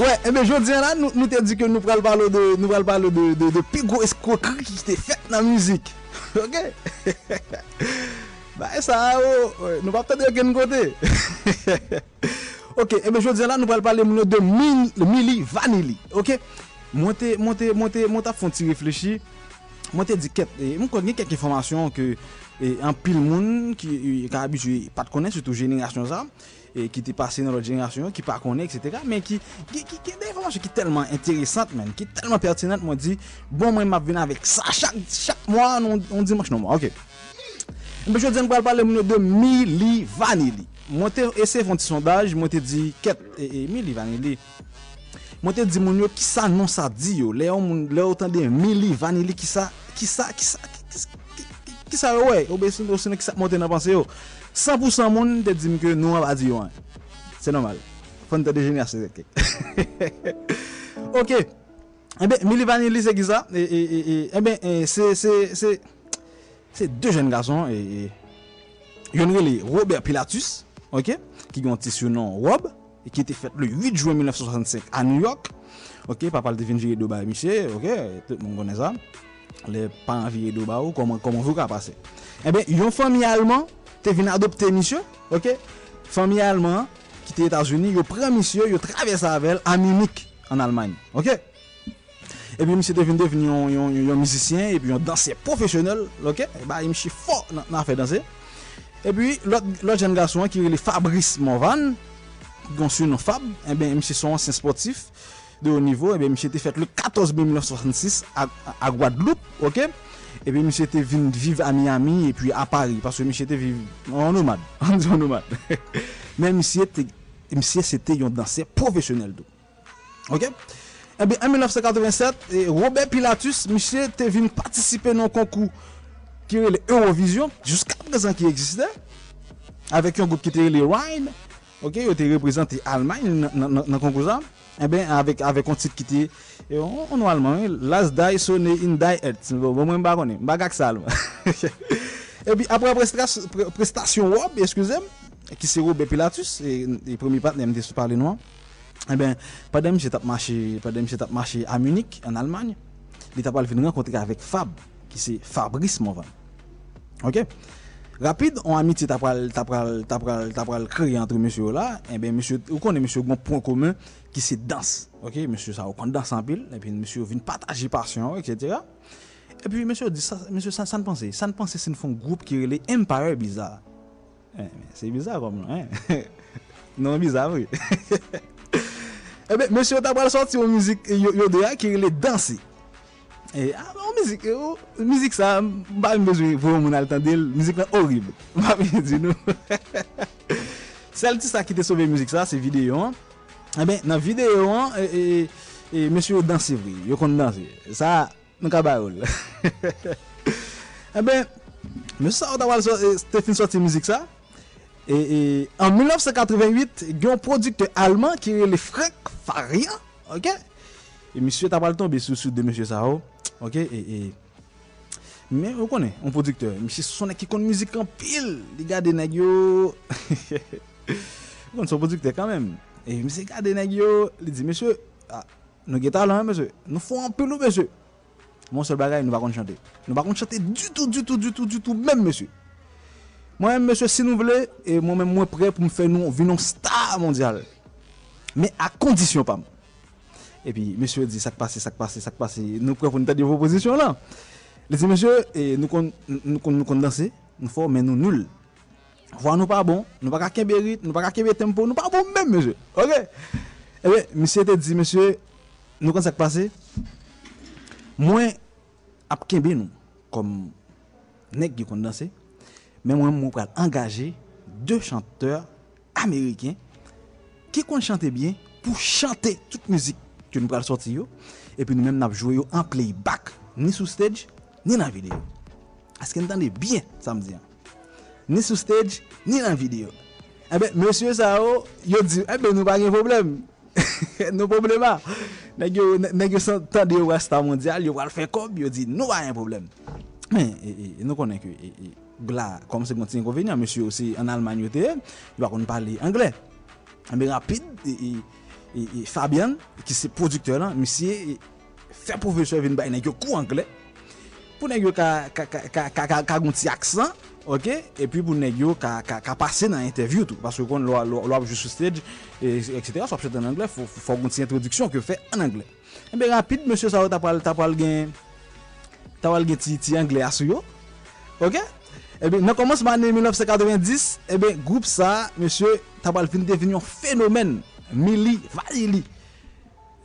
Ouè, ouais, eh ebe jodien la nou, nou te di ke nou pral palo de, nou pral palo de, de, de pi gwo eskrokri ki te fet nan müzik. Ok? ba e sa ou, nou pa ptade ken kote. ok, eh ebe jodien la nou pral pale moun yo de mil, mili Vanilli. Ok? Mwen te, mwen te, mwen te, mwen ta fon ti reflechi. Mwen te di ket, eh, mwen konye kek informasyon ke an pil moun ki ka abitue pat konen, soutou jenye sa. ki te pase nan lot jenerasyon, ki pa konen, etc. Men ki, ki, ki, ki de informasyon ki telman enteresant men, ki telman pertinent mwen di, bon mwen map vina vek sa, chak, chak mwa, on di mwache nan mwa, ok. Mwen jwè di mwen pale mwen de Mili Vanili. Mwen te ese fon ti sondaj, mwen te di, ket, e, e, Mili Vanili. Mwen te di mwen yo ki sa non sa di yo, le yo mwen, le yo tan de Mili Vanili ki sa, ki sa, ki sa, ki sa. ki sa yo wey, obe sin osine ki sa monte nan panse yo. 100% moun te di mi ke nou an ba di yo an. Se normal. Fon te dejeni ase zek kek. ok. Ebe, eh Mili Vanilli se giza. Ebe, se, se, se, se de jen gason. Yon re li Robert Pilatus, ok, ki yon tisyon nan Rob, ki te fet le 8 juan 1965 a New York. Ok, papal te finjiri do ba miche, ok, tout moun konen sa. Ok. le pan vie do ba ou, koman, koman vou ka pase. Ebe, eh yon fami alman, te vin adopte misyo, ok? Fami alman, ki te Etasuni, yo pre misyo, yo travese avel, a Mimik, an Almany, ok? Eh ebe, misyo te vin devin yon, yon, yon, yon musisyen, epi yon danser profesyonel, ok? Eba, yon mishi fo nan, nan fe danser. Epi, lot jen gason ki yon le Fabrice Morvan, gonsu yon Fab, eh ebe, yon mishi son ansen sportif, de haut niveau, eh monsieur était fait le 14 mai 1966 à, à Guadeloupe, ok? Eh et puis monsieur était vivre à Miami et puis à Paris parce que monsieur était vivre en nomade en nomade. Mais monsieur était monsieur c'était un danseur professionnel ok? Et bien en 1987 eh, Robert Pilatus monsieur était venu participer dans un concours qui est l'Eurovision jusqu'à présent qui existait avec un groupe qui était les Rhine ok? Il était représenté Allemagne dans le concours E ben avek kontit ki te E on nou alman, las day so ne in day et. Bon mwen ba konen, ba gak sal. E pi apre prestasyon wop, eskuzem, ki se wop Bepilatus, e premi pat ne mte sou parli nou an. E ben, padem se tap mache a Munich, an Almany, li tap al fin renkontre avek Fab, ki se Fabrice Morvan. Ok? Rapide, on amiti tap al kreye antre monsye ou la, e ben monsye, ou konen monsye ou gwen pon koumen, ki se dans. Ok, monsye sa wakon dans an pil, epi monsye vin pataji pasyon, etc. Epi monsye di sa, monsye sa san panse, san panse se n fon group ki rele Empire Bizarre. Eh, se bizarre nou, eh. Non bizarre, oui. Epi monsye tabal sorti yo mizik, yo deya ki rele Dansi. E, a, bon mizik yo, mizik sa, mba mi bezwe vou moun al tandil, mizik la orib. Mba mi di nou. Sel ti sa ki te sove mizik sa, se videyo an. E ben, nan videyo an, e, e, e monsye yo dansi vri, yo kon dansi. Sa, nou ka bayol. e ben, monsye sa otawal so, e, te fin soti mizik sa. E, e, an 1988, gen yon produkte alman ki re le Frank Faria, ok? E monsye tabal ton besou sou de monsye sa ou. Ok, e... e. Men, ou konen, ou produkteur, misi sonen ki kon mouzik an pil, li gade neg yo, ou konen son produkteur kanmen, e misi gade neg yo, li di, misi, ah, nou geta lan, misi, nou fwa an pil nou, misi, moun sol bagay nou bakon chante, nou bakon chante du tout, du tout, du tout, du tout, men, misi, mwen, misi, si nou vle, e mwen mwen mwen pre pou mfe nou, vinon star mondial, men a kondisyon pa mwen. Pi, mse di, sak pase, sak pase, sak pase, nou pre pou nou tade yon proposisyon lan. Li di, mse, nou kon, nou kon, nou kon danse, nou fwa men nou nul. Fwa nou pa bon, nou pa kakebe rit, nou pa kakebe tempo, nou pa bon mèm mèjè. Ok? Ebe, misye te di, misye, nou kon sak pase, mwen ap kebe nou, kom nek di kon danse, men mwen mwen pral angaje de chanteur Ameriken ki kon chante bien pou chante tout müzik ki nou pral sorti yo, epi nou mèm nap jwe yo an playback, ni sou stage, ni nan video. Aske n tande bien, samdi an. Ni sou stage, ni nan video. Ebe, monsye sa yo, yo di, ebe nou pa gen problem. Nou problema. Nèk yo san tan de yo wasta mondial, yo wal fè kob, yo di, nou pa gen problem. Men, nou konen ki, gla, kom se konti inkonvenyan, monsye yo si an Alman yote, yo wakon pali Angle. Ebe, rapide, et, et Fabian, ki se produkteur lan, misye, fè profeseur vin bay nan yo kou angle, pou nan yo ka, ka, ka, ka gonti aksan, ok, epi pou nan yo ka pase nan interview tou, paske kon lo, lo, lo ap jou sou stage, e, et, etc, so ap chet an angle, fò, fò gonti introduksyon ki yo fè an angle. Ebe eh rapide, monsye sa wè tapal, tapal gen, tapal gen ti, ti angle asyo yo, ok, eh Ebe, nan komanseman ane 1990, ebe, group sa, monsye, tapal fin devin yon fenomen, Milli Vanilli.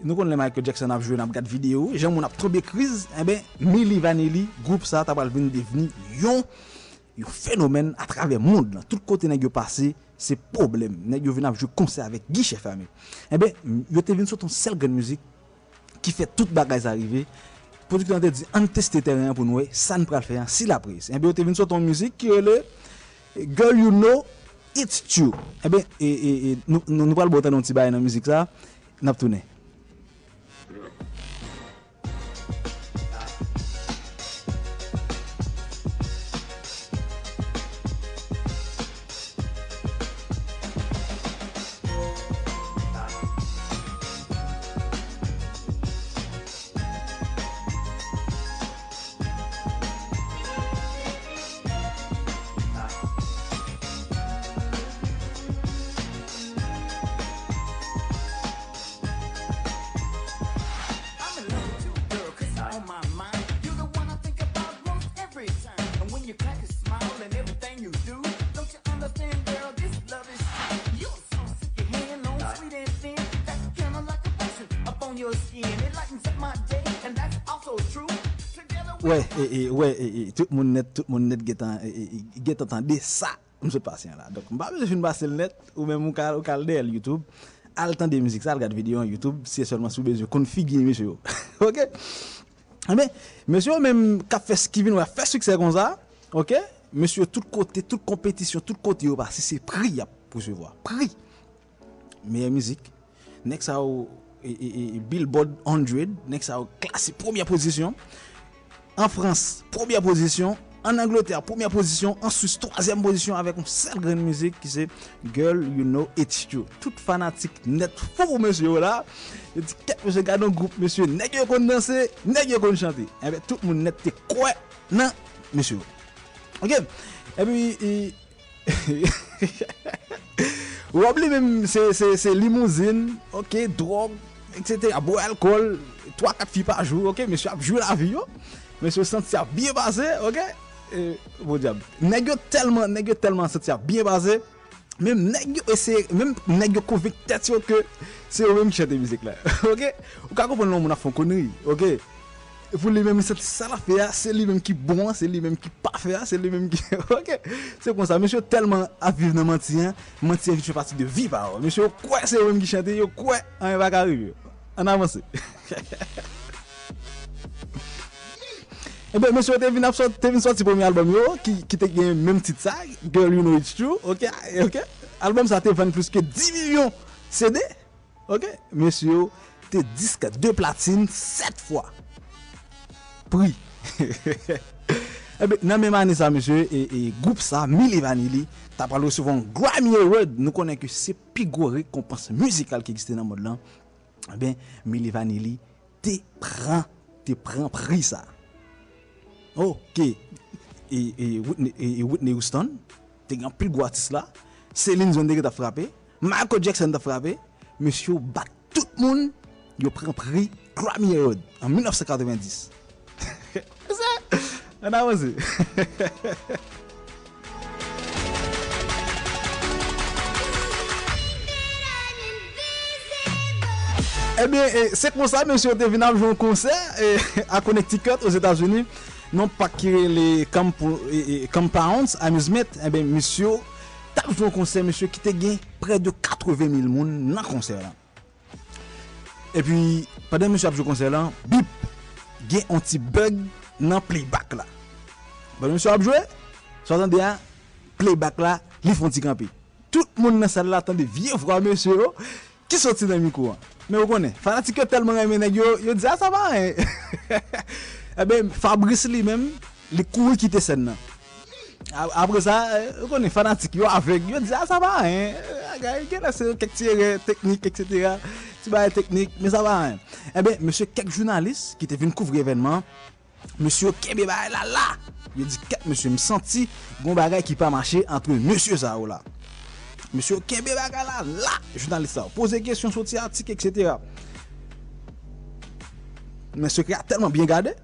Nou kon le Michael Jackson ap jwe nan ap gade video, jen moun ap trobe kriz, e be Milli Vanilli, group sa tapal fin devin yon yon fenomen a travè moun nan. Tout kote nè gyo pase, se problem. Nè gyo vin ap jwe konser avèk giche fame. E be, yo te vin sou ton sel gen müzik, ki fè tout bagay zarive, produkte an te di, an teste terren pou nouè, san pral fè an, si la prise. Ebe, yo te vin sou ton müzik, ki e le, Girl You Know, It's True. Eh Ebe, e, e, e, nou pral botan nou ti baye nan mizik sa, nap toune. Skin. It lightens up my day, and that's also true. Together we Wè, e, e, wè, e, e, tout moun net, tout moun net getan, e, e, e, getan tande sa, mse pasyen la. Dok, mba mse fin basel net, ou kal de el YouTube, al tan de müzik sa, al gade video an YouTube, si e solman sou bezyo, konfigi mse yo. ok? Ame, mse yo men ka fes kivin wè, fes suksè kon sa, ok? Mse yo tout kote, tout kompetisyon, tout kote yo ba, si se pri ya pou se vwa. Pri! Meye müzik, nek sa ou e, e, e, Billboard 100, nek sa ou klasi premier posisyon, En France, première position. En Angleterre, première position. En Suisse, troisième position avec une seule grande musique qui c'est Girl, You Know It's You. Tout fanatique net fou, monsieur là. Que je garde un groupe, monsieur? Nèg yo kon danser, nèg yo kon chanter. Eh bien, tout le monde net quoi, non, monsieur. Ok? Et puis, et- ou même, c'est limousine, ok, drogue, etc. Boire alcool, 3-4 filles par jour, ok, monsieur a joué la vie, yo. Monsieur senti a bien passé, ok? Et, bon diable. Nèg tellement, nèg tellement senti a bien passé, même nèg yo essaie, même nèg convict tête que c'est eux même qui chante musique là, ok? Ou ka comprendre moun a font connerie, ok? Pour lui-même, c'est ça la fait, c'est lui-même qui bon, c'est lui-même qui parfait, c'est lui-même qui. ok? C'est comme ça, monsieur tellement à vivre dans mentir, mentir fait partie de vie par Monsieur, quoi, c'est lui-même qui chante, quoi, on va arriver. An avanse. Ebe, monsye, te vin sot si pomi albom yo, ki te gen menm tit sa, Girl You Know It's True, ok, ok. Albom sa te ven plus ke 10 milyon CD, ok. Monsye, te diska 2 platine 7 fwa. Pri. Ebe, eh nan menm ane sa, monsye, e goup sa, Mili Vanilli, ta palo souvon Grammy Award, nou konen ke se pigore kompanse muzikal ki egiste nan mod lan, ben, Milli Vanilli, te prend, te prend prix ça. Ok. Et, et, Whitney, et Whitney Houston, te pil gros artiste là. Céline Dion te frappé. Michael Jackson t'a frappé. Monsieur bat tout le monde. Il prend prix Grammy Award en 1990. C'est ça. On a. Ebe, se kon sa, mèm si yo te vina joun konser a Connecticut, os Etats-Unis, non pa kire le compounds, amusement, ebe, mèm si yo tap joun konser, mèm si yo ki te gen pre de 80.000 moun nan konser la. E pi, padè mèm si yo ap joun konser la, bip, gen anti-bug nan playback la. Padè mèm si yo ap joun, so atan de ya, playback la, li fon ti kampi. Tout moun nan sal la atan de vie vwa mèm si yo, ki soti nan mikou an. Hein. Mais vous connaissez, fanatique tellement aimé nèg yo, dit ah ça va hein. Eh ben Fabrice lui-même, il couru quitter scène nan. A- Après ça, euh, vous connaissez fanatique yo avec, yo dit ah ça va hein. Ah, gars, Il y a c'est quelques tirs techniques etc. ti bagay teknik, men sa va an. E ben, monsye kek jounalist ki te vin kouvre evenman, monsye kebe bagay la la. Yo di ket monsye m senti gon bagay ki pa mache entre ou la. Monsye kebe bagay la la, jounalist sa ou. Pose kesyon, soti artik, etc. Monsye kre a telman bien gade.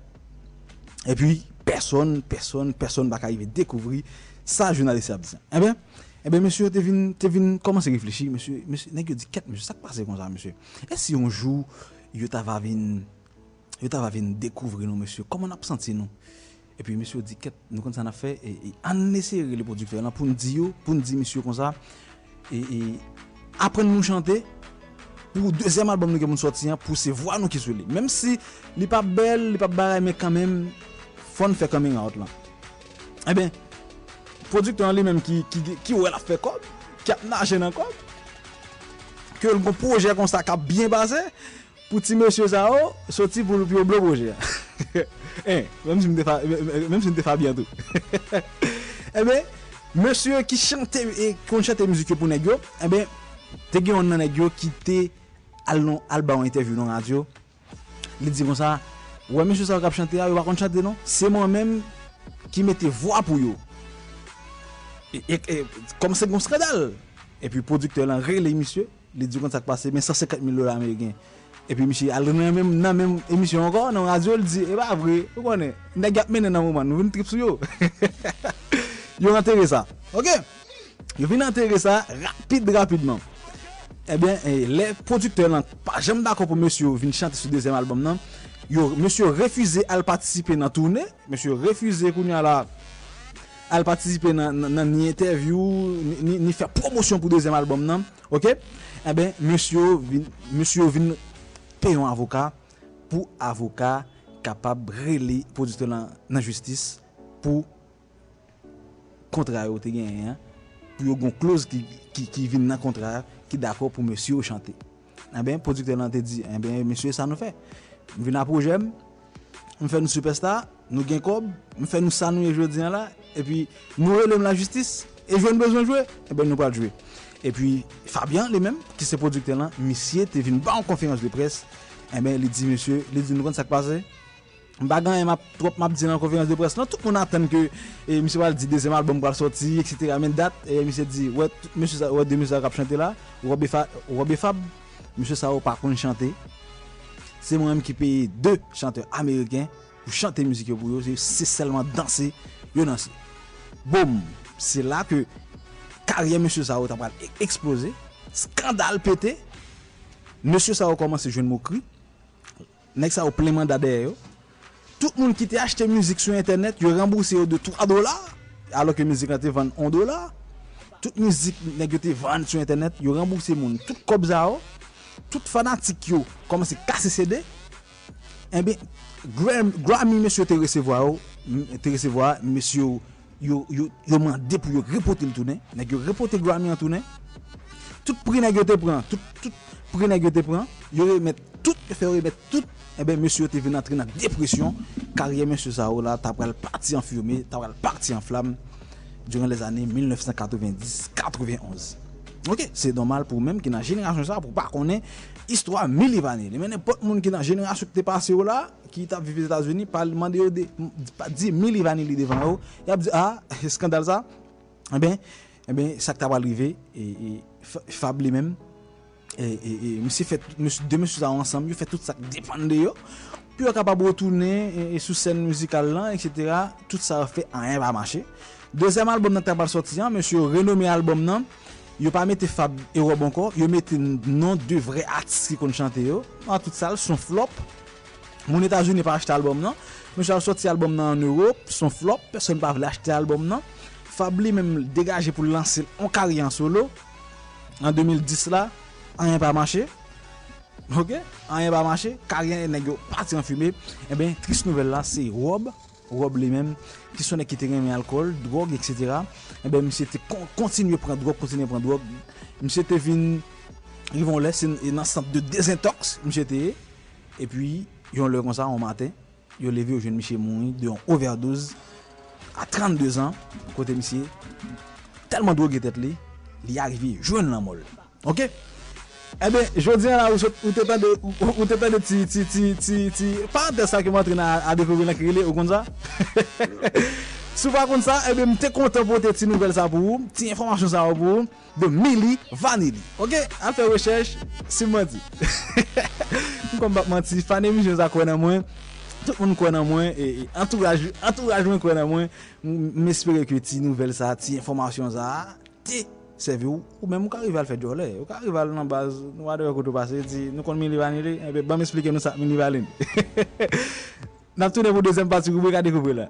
E pi, person, person, person baka yive dekouvri sa jounalist sa ap diyan. E ben, e ben monsye te vin, te vin, koman se reflechi, monsye, monsye, nek yo di ket monsye, sak pase kon sa monsye. E si yon jou, yo ta va vin, yo ta va vin dekouvri nou monsye, koman ap senti nou? E pi monsye di ket, nou kon sa na fe, e, e anese le produkteur lan pou nou di yo, pou nou di monsye kon sa, e, e apren nou chante, pou deuxième album nou ke moun sorti an, pou se vwa nou ki sou li. Mem si li pa bel, li pa baray, men kanmen, fon fè coming out lan. E ben, produkteur li menm ki, ki, ki wè la fè kop, ki ap naje nan kop, ke l kon proje kon sa kap bien base, pou ti monsye sa ou, soti pou pou yo blo proje. Eh, menm si m defa, menm si m defa bientou. e ben, monsye ki chante, kon chante müzik yo pou negyo, e ben, te gen yon nan negyo ki te al non, al ba yon interview non radio, li di kon sa, wè monsye sa wak ap chante ya, yo wakon chante non, se mwen menm ki mette vwa pou yo. E, e, kom se kon skredal. E pi produkteur lan re le misye, li di kon sa kpase, men 150 mil dolar Ameriken. E pi misye al nan men, nan men emisyon ankon, nan radio li di, e ba vre, ou konen, neg ap menen nan trip yo. Yo enterré ça. OK Yo vin enterré ça rapide rapidement. Eh bien, eh, les producteurs n'ont pas jamais d'accord pour monsieur vin chanter sur deuxième album non. Yo monsieur refusé à participer dans tournée, monsieur refusé qu'on la al patisipe nan, nan, nan ni interview, ni, ni fè promosyon pou dezem albom nan, ok? Eh e ben, monsyo vin, vin pe yon avoka pou avoka kapab rele pou dite nan, nan justis pou kontra yo te genyen, pou yo gon close ki, ki, ki vin nan kontra ki da pou monsye yo chante. En ah ben, produkte lan te di, en eh ben, monsye sa nou fe. M vin nan projem, m fè nou superstar, nou gen kob, m fè nou sa nou ye jwe diyan la, e pi nou relem la justis, e jwen bezon jwe, e ben nou pal jwe. E pi Fabian li men, ki se produkte lan, misye te vin ba an konferans de pres, en ben, li di monsye, li di nou kon sak pase, bagan e map trop map di nan konferans de pres lan, tout moun aten ke, e misye wale di dezem album pral sorti, etc. Men dat, e misye di, wè, monsye sa, wè de monsye sa rap chante la, Robe Fab, Robe Fab, monsye sa ou par kon chante, Se mwen mèm ki peye 2 chanteur Ameriken pou chante müzik yo. Boum, se la ke karye M. Sao ta pral eksplose, skandal pete, M. Sao komanse jwen mou kri, nek sa ou pleman dade yo, tout moun ki te achete müzik sou internet, yo rembouse yo de 3 dolar, alo ke müzik la te vande 1 dolar, tout müzik nan yo te vande sou internet, yo rembouse moun, tout kobza yo, tout fanatik yo, koman se kase CD, en be, Grammy mèsyo te resevoa yo, te resevoa, mèsyo yo, yo, yo mande pou yo repote l tounen, nan yo repote Grammy an tounen, tout pri nan yo te pran, tout, tout pri nan yo te pran, yo remet, tout, yo fè remet, tout, en ben, mèsyo te ven atre nan depresyon, karye mèsyo sa yo la, ta pral parti an furme, ta pral parti an flam, duran les anè 1990-91. Ok, se normal pou mèm ki nan jenerasyon sa pou pa konen histwa milivane. Li mènen pot moun ki nan jenerasyon ki te pase yo la, ki ta vive Etats-Unis, pa mande yo de, pa di milivane li devan yo, yap di, ah, skandal sa, e ben, e ben, sak ta pal rive, e fab li mèm, e misi fet, de misi sa ansam, yo fet tout sak depande yo, pi yo kapab rotounen, e sou sen musikal lan, etc., tout fe an yon va mache. Dezem album nan ta pal sorti misi yo renome album nan, Yo pa mette Fab et Rob anko, yo mette non de vre artist ki kon chante yo. An tout sal, son flop. Moun Etajouni pa achete album nan. Mwen chan sorti album en Europe, son flop. Person pa vle achete album nan. Fab li menm degaje pou lanse an kari an solo. An 2010 la, an yon pa mache. Ok? An yon pa mache. Kari an negyo pati an fume. E ben, tris nouvel la, se Rob. Rob li menm, ki son ekite gen men alkol, drog, etc. E ben, msye te kontinye pran drog, kontinye pran drog. Msye te vin, yon lè, se nan stant de dezintox, msye te e. E pi, yon lè kon sa, an maten, yon lè vi ou jen Michel Mouni, de overdose, a 32 an, kote msye, telman drog etet li, li arrivi, jwen nan mol. Ok? Eh ebe, jodi an la ou te pende, ou te pende ti, ti, ti, ti, ti, pa de sa ki mwantri nan a dekouvri nan kirele ou kon sa? Sou pa kon sa, eh ebe mte kontan pou te ti nouvel sa pou ou, ti informasyon sa ou pou ou, de Mili Vanili. Ok, an fe wechech, si mwen ti Mwen kon bak mwanti, fane mi jen sa kwen nan mwen, tout moun kwen nan mwen, e, e entouraj mwen kwen nan mwen, mespere ke ti nouvel sa, ti informasyon sa, ti... servi ou, ou men mou ka rival fè jolè, ou ka rival nan baz, nou wade wè koutou pase, ti nou kon Milli Vanilli, ebe, ba m explike nou sa Milli Vanilli. Nap toune pou deuxième parti, koube ka dekouvre la.